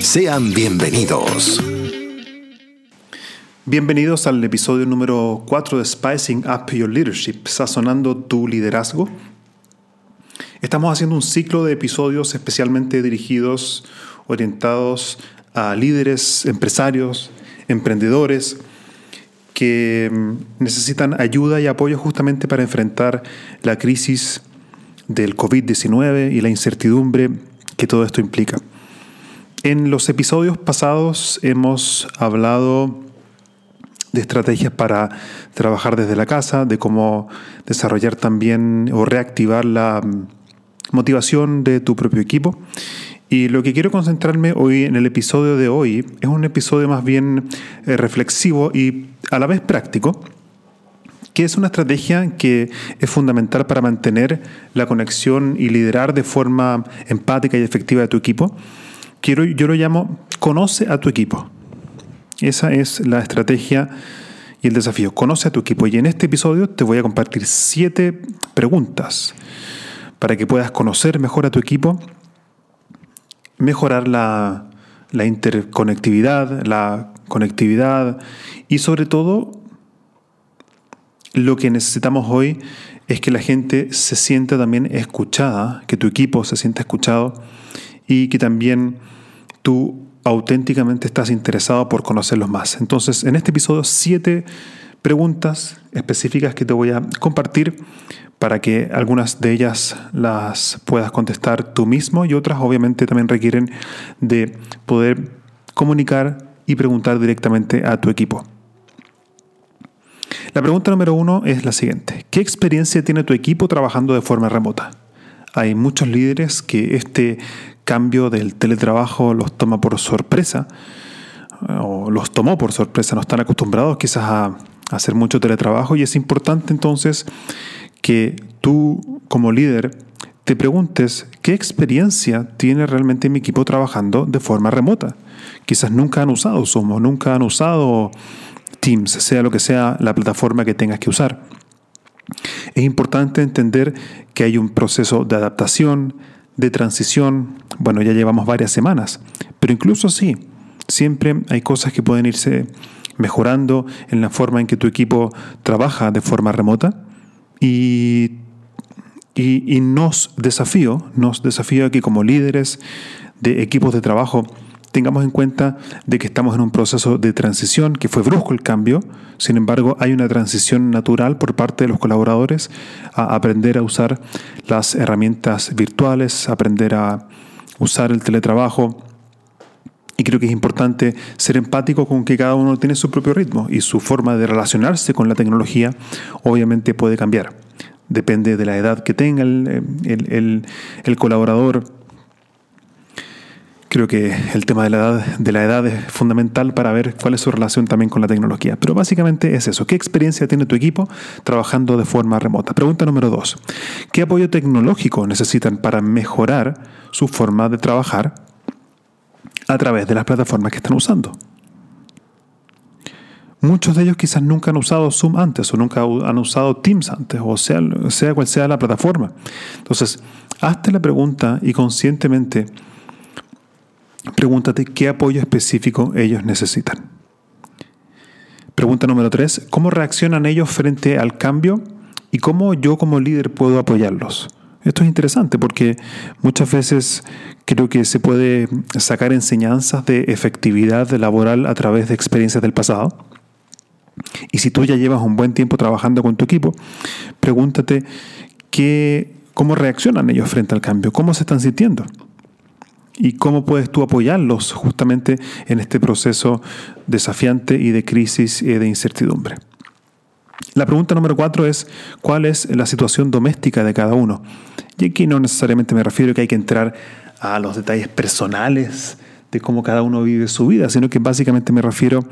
Sean bienvenidos. Bienvenidos al episodio número 4 de Spicing Up Your Leadership, sazonando tu liderazgo. Estamos haciendo un ciclo de episodios especialmente dirigidos, orientados a líderes, empresarios, emprendedores que mm, necesitan ayuda y apoyo justamente para enfrentar la crisis del COVID-19 y la incertidumbre que todo esto implica. En los episodios pasados hemos hablado de estrategias para trabajar desde la casa, de cómo desarrollar también o reactivar la motivación de tu propio equipo. Y lo que quiero concentrarme hoy en el episodio de hoy es un episodio más bien eh, reflexivo y a la vez práctico, que es una estrategia que es fundamental para mantener la conexión y liderar de forma empática y efectiva de tu equipo quiero, yo lo llamo conoce a tu equipo. Esa es la estrategia y el desafío. Conoce a tu equipo. Y en este episodio te voy a compartir siete preguntas para que puedas conocer mejor a tu equipo, mejorar la, la interconectividad, la conectividad y sobre todo lo que necesitamos hoy es que la gente se sienta también escuchada, que tu equipo se sienta escuchado y que también tú auténticamente estás interesado por conocerlos más. Entonces, en este episodio, siete preguntas específicas que te voy a compartir para que algunas de ellas las puedas contestar tú mismo y otras obviamente también requieren de poder comunicar y preguntar directamente a tu equipo. La pregunta número uno es la siguiente. ¿Qué experiencia tiene tu equipo trabajando de forma remota? Hay muchos líderes que este cambio del teletrabajo los toma por sorpresa, o los tomó por sorpresa, no están acostumbrados quizás a, hacer mucho teletrabajo y es importante entonces que tú como líder te preguntes qué experiencia tiene realmente mi equipo trabajando de forma remota. Quizás nunca han usado Zoom o nunca han usado Teams, sea lo que sea la plataforma que tengas que usar. Es importante entender que hay un proceso de adaptación, de transición, bueno, ya llevamos varias semanas, pero incluso así, siempre hay cosas que pueden irse mejorando en la forma en que tu equipo trabaja de forma remota y, y, y nos desafío, nos desafío a que como líderes de equipos de trabajo tengamos en cuenta de que estamos en un proceso de transición, que fue brusco el cambio, sin embargo hay una transición natural por parte de los colaboradores a aprender a usar las herramientas virtuales, aprender a usar el teletrabajo. Y creo que es importante ser empático con que cada uno tiene su propio ritmo y su forma de relacionarse con la tecnología obviamente puede cambiar. Depende de la edad que tenga el, el, el colaborador, Creo que el tema de la, edad, de la edad es fundamental para ver cuál es su relación también con la tecnología. Pero básicamente es eso. ¿Qué experiencia tiene tu equipo trabajando de forma remota? Pregunta número dos. ¿Qué apoyo tecnológico necesitan para mejorar su forma de trabajar a través de las plataformas que están usando? Muchos de ellos quizás nunca han usado Zoom antes o nunca han usado Teams antes, o sea, sea cual sea la plataforma. Entonces, hazte la pregunta y conscientemente Pregúntate qué apoyo específico ellos necesitan. Pregunta número tres, ¿cómo reaccionan ellos frente al cambio y cómo yo como líder puedo apoyarlos? Esto es interesante porque muchas veces creo que se puede sacar enseñanzas de efectividad laboral a través de experiencias del pasado. Y si tú ya llevas un buen tiempo trabajando con tu equipo, pregúntate qué, cómo reaccionan ellos frente al cambio, cómo se están sintiendo y cómo puedes tú apoyarlos justamente en este proceso desafiante y de crisis y de incertidumbre. La pregunta número cuatro es, ¿cuál es la situación doméstica de cada uno? Y aquí no necesariamente me refiero a que hay que entrar a los detalles personales de cómo cada uno vive su vida, sino que básicamente me refiero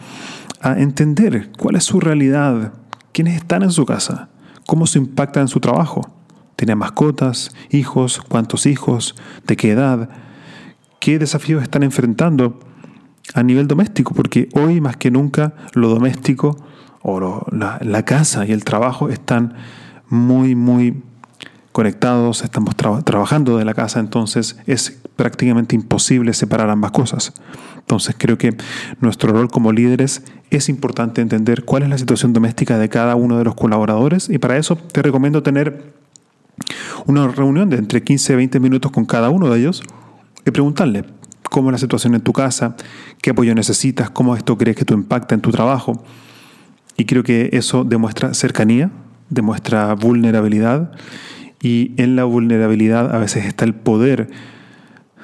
a entender cuál es su realidad, quiénes están en su casa, cómo se impacta en su trabajo. ¿Tiene mascotas, hijos? ¿Cuántos hijos? ¿De qué edad? ¿Qué desafíos están enfrentando a nivel doméstico? Porque hoy más que nunca lo doméstico o la, casa y el trabajo están muy, muy conectados, estamos trabajando de la casa, entonces es prácticamente imposible separar ambas cosas. Entonces creo que nuestro rol como líderes es importante entender cuál es la situación doméstica de cada uno de los colaboradores y para eso te recomiendo tener una reunión de entre 15 y 20 minutos con cada uno de ellos y preguntarle cómo es la situación en tu casa, qué apoyo necesitas, cómo esto crees que tú impacta en tu trabajo. Y creo que eso demuestra cercanía, demuestra vulnerabilidad y en la vulnerabilidad a veces está el poder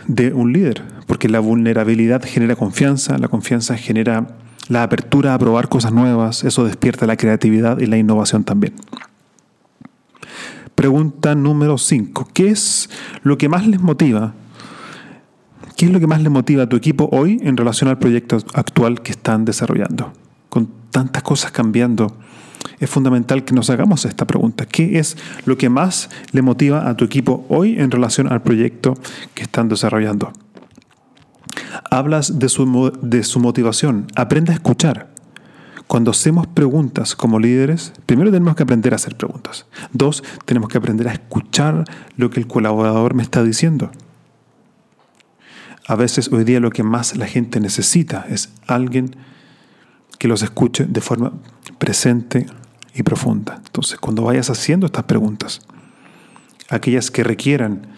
de un líder, porque la vulnerabilidad genera confianza, la confianza genera la apertura a probar cosas nuevas, eso despierta la creatividad y la innovación también. Pregunta número 5. ¿Qué es lo que más les motiva? ¿Qué es lo que más les motiva a tu equipo hoy en relación al proyecto actual que están desarrollando? Con tantas cosas cambiando, es fundamental que nos hagamos esta pregunta. ¿Qué es lo que más le motiva a tu equipo hoy en relación al proyecto que están desarrollando? Hablas de su, de su motivación. Aprende a escuchar. Cuando hacemos preguntas como líderes, primero tenemos que aprender a hacer preguntas. Dos, tenemos que aprender a escuchar lo que el colaborador me está diciendo. A veces hoy día lo que más la gente necesita es alguien que los escuche de forma presente, y profunda. Entonces, cuando vayas haciendo estas preguntas, aquellas que requieran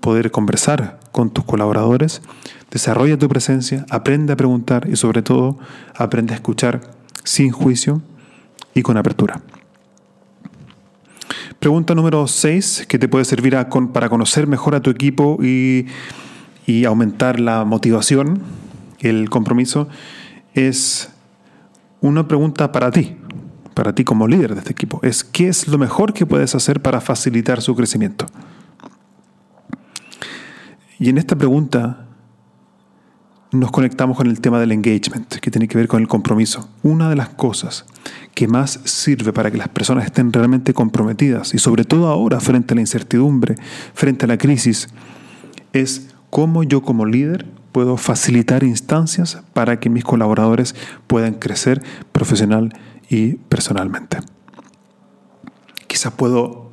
poder conversar con tus colaboradores, desarrolla tu presencia, aprende a preguntar y sobre todo aprende a escuchar sin juicio y con apertura. Pregunta número 6 que te puede servir para conocer mejor a tu equipo y, y aumentar la motivación, el compromiso, es una pregunta para ti para ti como líder de este equipo es qué es lo mejor que puedes hacer para facilitar su crecimiento. Y en esta pregunta nos conectamos con el tema del engagement, que tiene que ver con el compromiso. Una de las cosas que más sirve para que las personas estén realmente comprometidas, y sobre todo ahora frente a la incertidumbre, frente a la crisis, es cómo yo como líder puedo facilitar instancias para que mis colaboradores puedan crecer profesional y personalmente. Quizás puedo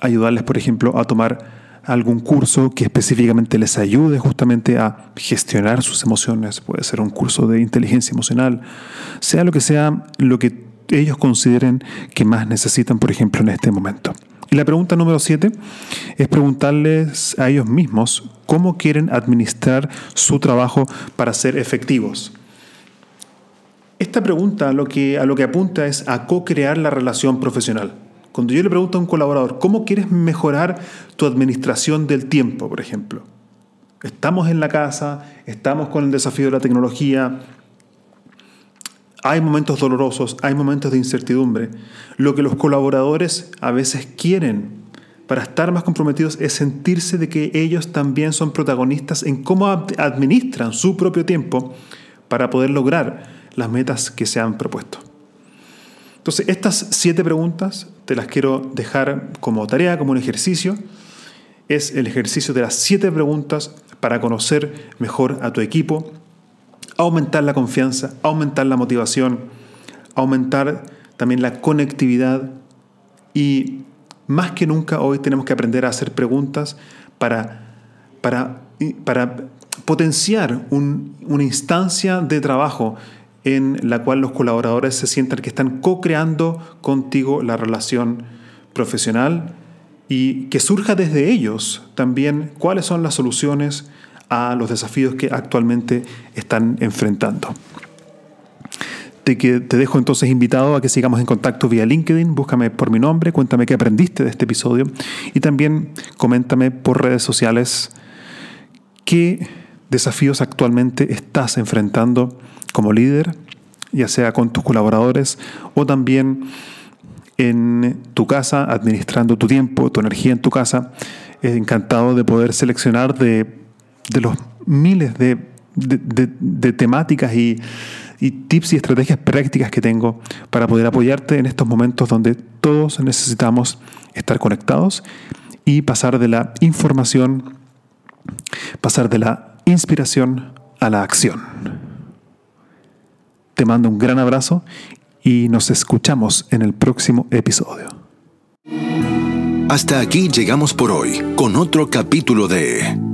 ayudarles, por ejemplo, a tomar algún curso que específicamente les ayude justamente a gestionar sus emociones, puede ser un curso de inteligencia emocional, sea lo que sea lo que ellos consideren que más necesitan, por ejemplo, en este momento. Y la pregunta número siete es preguntarles a ellos mismos cómo quieren administrar su trabajo para ser efectivos. Esta pregunta lo que, a lo que apunta es a co-crear la relación profesional. Cuando yo le pregunto a un colaborador, ¿cómo quieres mejorar tu administración del tiempo, por ejemplo? Estamos en la casa, estamos con el desafío de la tecnología, hay momentos dolorosos, hay momentos de incertidumbre. Lo que los colaboradores a veces quieren para estar más comprometidos es sentirse de que ellos también son protagonistas en cómo administran su propio tiempo para poder lograr las metas que se han propuesto. Entonces, estas siete preguntas te las quiero dejar como tarea, como un ejercicio. Es el ejercicio de las siete preguntas para conocer mejor a tu equipo, aumentar la confianza, aumentar la motivación, aumentar también la conectividad. Y más que nunca hoy tenemos que aprender a hacer preguntas para, para, para potenciar una instancia de trabajo en la cual los colaboradores se sientan que están co-creando contigo la relación profesional y que surja desde ellos también cuáles son las soluciones a los desafíos que actualmente están enfrentando. te dejo entonces invitado a que sigamos en contacto vía LinkedIn, búscame por mi nombre, cuéntame qué aprendiste de este episodio y también coméntame por redes sociales qué desafíos actualmente estás enfrentando como líder, ya sea con tus colaboradores o también en tu casa, administrando tu tiempo, tu energía en tu casa. Encantado de poder seleccionar de, los miles de, temáticas y, y tips y estrategias prácticas que tengo para poder apoyarte en estos momentos donde todos necesitamos estar conectados y pasar de la información, pasar de la inspiración a la acción. Te mando un gran abrazo y nos escuchamos en el próximo episodio. Hasta aquí llegamos por hoy con otro capítulo de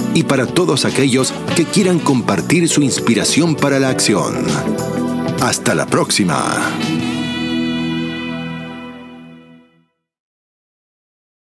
y para todos aquellos que quieran compartir su inspiración para la acción. Hasta la próxima.